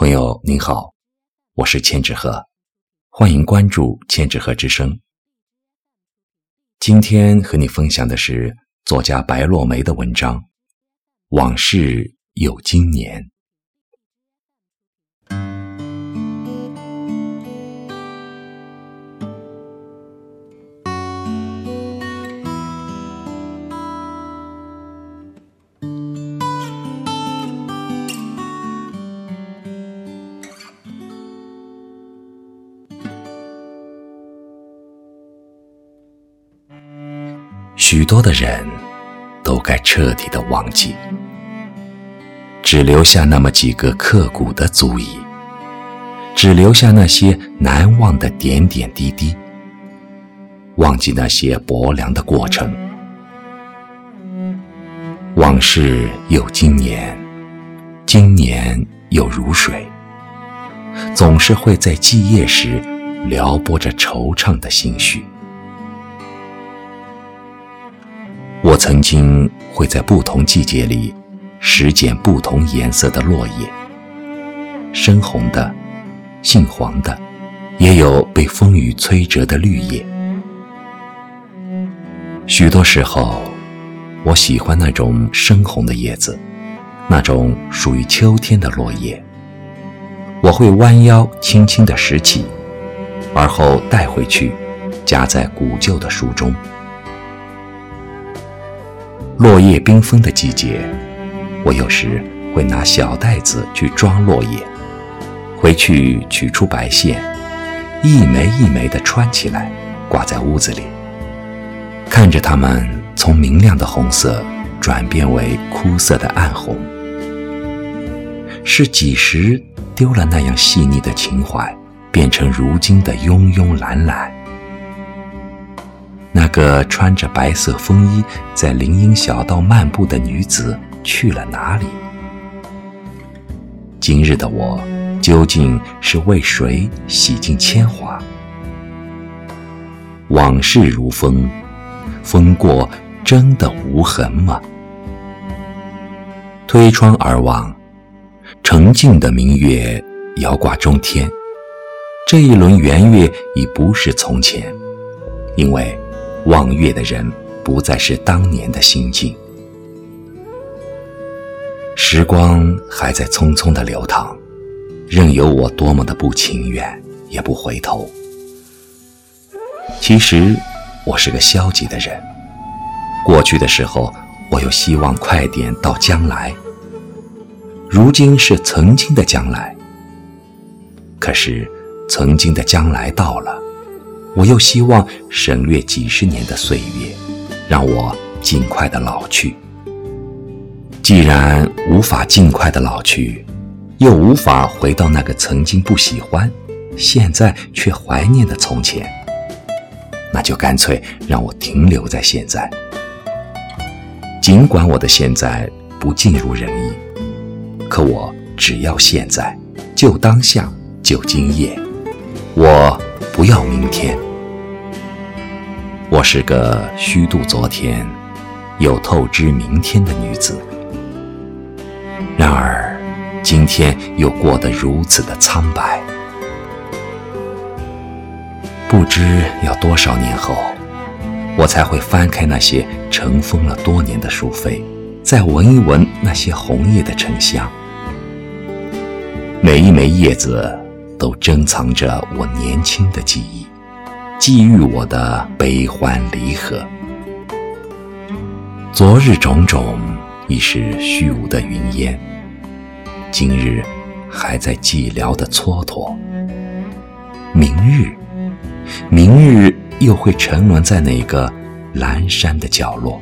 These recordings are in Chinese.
朋友您好，我是千纸鹤，欢迎关注千纸鹤之声。今天和你分享的是作家白落梅的文章《往事有经年》。许多的人，都该彻底的忘记，只留下那么几个刻骨的足迹，只留下那些难忘的点点滴滴，忘记那些薄凉的过程。往事有今年，今年又如水，总是会在寂夜时撩拨着惆怅的心绪。我曾经会在不同季节里拾捡不同颜色的落叶，深红的、杏黄的，也有被风雨摧折的绿叶。许多时候，我喜欢那种深红的叶子，那种属于秋天的落叶。我会弯腰轻轻地拾起，而后带回去，夹在古旧的书中。落叶缤纷的季节，我有时会拿小袋子去装落叶，回去取出白线，一枚一枚地穿起来，挂在屋子里，看着它们从明亮的红色转变为枯涩的暗红，是几时丢了那样细腻的情怀，变成如今的庸庸懒懒？那个穿着白色风衣在林荫小道漫步的女子去了哪里？今日的我究竟是为谁洗尽铅华？往事如风，风过真的无痕吗？推窗而望，澄净的明月遥挂中天。这一轮圆月已不是从前，因为。望月的人不再是当年的心境，时光还在匆匆的流淌，任由我多么的不情愿，也不回头。其实我是个消极的人，过去的时候，我又希望快点到将来，如今是曾经的将来。可是，曾经的将来到了。我又希望省略几十年的岁月，让我尽快的老去。既然无法尽快的老去，又无法回到那个曾经不喜欢，现在却怀念的从前，那就干脆让我停留在现在。尽管我的现在不尽如人意，可我只要现在，就当下，就今夜。我。不要天。我是个虚度昨天，又透支明天的女子。然而，今天又过得如此的苍白。不知要多少年后，我才会翻开那些尘封了多年的书扉，再闻一闻那些红叶的沉香。每一枚叶子。都珍藏着我年轻的记忆，寄予我的悲欢离合。昨日种种已是虚无的云烟，今日还在寂寥的蹉跎。明日，明日又会沉沦在哪个阑珊的角落？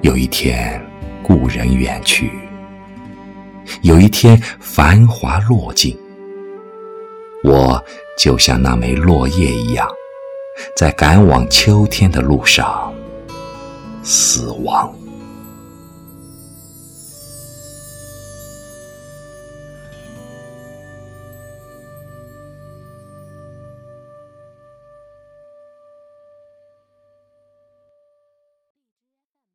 有一天，故人远去。有一天，繁华落尽，我就像那枚落叶一样，在赶往秋天的路上死亡。